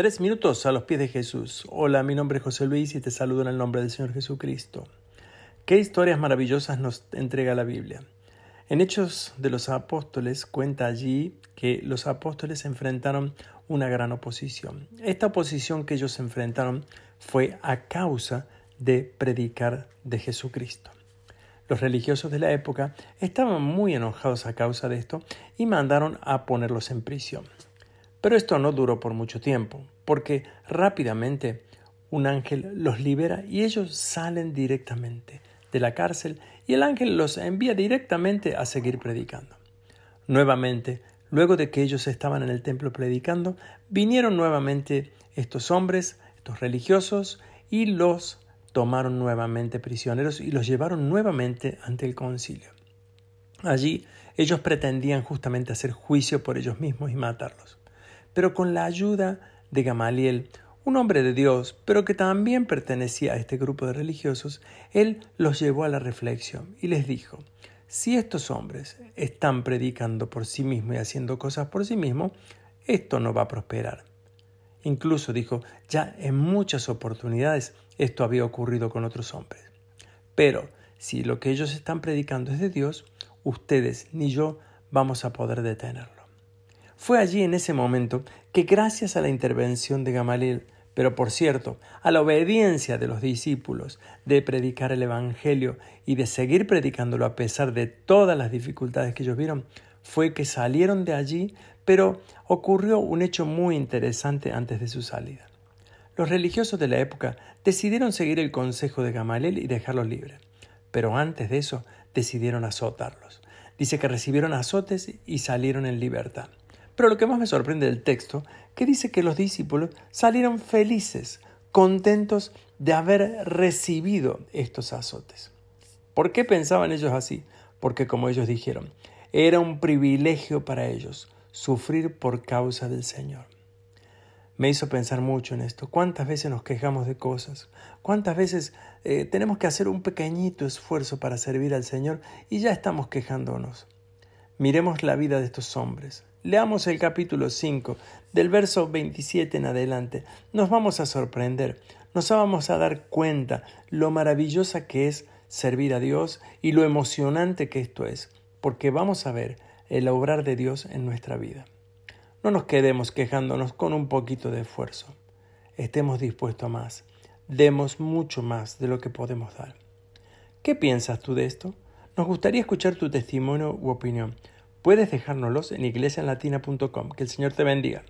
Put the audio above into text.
Tres minutos a los pies de Jesús. Hola, mi nombre es José Luis y te saludo en el nombre del Señor Jesucristo. Qué historias maravillosas nos entrega la Biblia. En Hechos de los Apóstoles cuenta allí que los apóstoles enfrentaron una gran oposición. Esta oposición que ellos enfrentaron fue a causa de predicar de Jesucristo. Los religiosos de la época estaban muy enojados a causa de esto y mandaron a ponerlos en prisión. Pero esto no duró por mucho tiempo, porque rápidamente un ángel los libera y ellos salen directamente de la cárcel y el ángel los envía directamente a seguir predicando. Nuevamente, luego de que ellos estaban en el templo predicando, vinieron nuevamente estos hombres, estos religiosos, y los tomaron nuevamente prisioneros y los llevaron nuevamente ante el concilio. Allí ellos pretendían justamente hacer juicio por ellos mismos y matarlos pero con la ayuda de Gamaliel, un hombre de Dios, pero que también pertenecía a este grupo de religiosos, él los llevó a la reflexión y les dijo, si estos hombres están predicando por sí mismos y haciendo cosas por sí mismos, esto no va a prosperar. Incluso dijo, ya en muchas oportunidades esto había ocurrido con otros hombres. Pero si lo que ellos están predicando es de Dios, ustedes ni yo vamos a poder detenerlo. Fue allí en ese momento que gracias a la intervención de Gamaliel, pero por cierto, a la obediencia de los discípulos de predicar el Evangelio y de seguir predicándolo a pesar de todas las dificultades que ellos vieron, fue que salieron de allí, pero ocurrió un hecho muy interesante antes de su salida. Los religiosos de la época decidieron seguir el consejo de Gamaliel y dejarlos libres, pero antes de eso decidieron azotarlos. Dice que recibieron azotes y salieron en libertad. Pero lo que más me sorprende del texto, que dice que los discípulos salieron felices, contentos de haber recibido estos azotes. ¿Por qué pensaban ellos así? Porque como ellos dijeron, era un privilegio para ellos sufrir por causa del Señor. Me hizo pensar mucho en esto. ¿Cuántas veces nos quejamos de cosas? ¿Cuántas veces eh, tenemos que hacer un pequeñito esfuerzo para servir al Señor y ya estamos quejándonos? Miremos la vida de estos hombres. Leamos el capítulo 5, del verso 27 en adelante. Nos vamos a sorprender, nos vamos a dar cuenta lo maravillosa que es servir a Dios y lo emocionante que esto es, porque vamos a ver el obrar de Dios en nuestra vida. No nos quedemos quejándonos con un poquito de esfuerzo. Estemos dispuestos a más. Demos mucho más de lo que podemos dar. ¿Qué piensas tú de esto? Nos gustaría escuchar tu testimonio u opinión puedes dejárnoslos en iglesialatina.com. Que el Señor te bendiga.